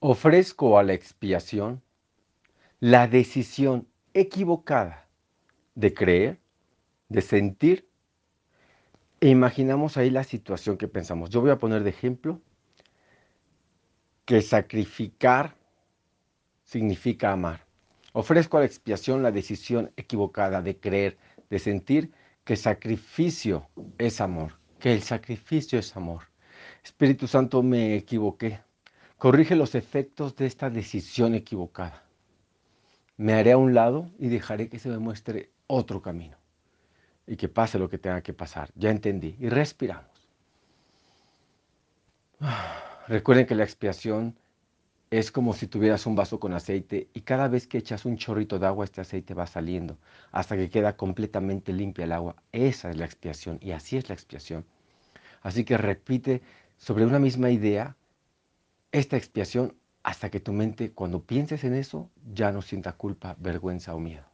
Ofrezco a la expiación la decisión equivocada de creer, de sentir, e imaginamos ahí la situación que pensamos. Yo voy a poner de ejemplo que sacrificar significa amar. Ofrezco a la expiación la decisión equivocada de creer, de sentir que sacrificio es amor, que el sacrificio es amor. Espíritu Santo, me equivoqué. Corrige los efectos de esta decisión equivocada. Me haré a un lado y dejaré que se me muestre otro camino. Y que pase lo que tenga que pasar. Ya entendí. Y respiramos. Recuerden que la expiación es como si tuvieras un vaso con aceite y cada vez que echas un chorrito de agua, este aceite va saliendo hasta que queda completamente limpia el agua. Esa es la expiación y así es la expiación. Así que repite sobre una misma idea esta expiación hasta que tu mente, cuando pienses en eso, ya no sienta culpa, vergüenza o miedo.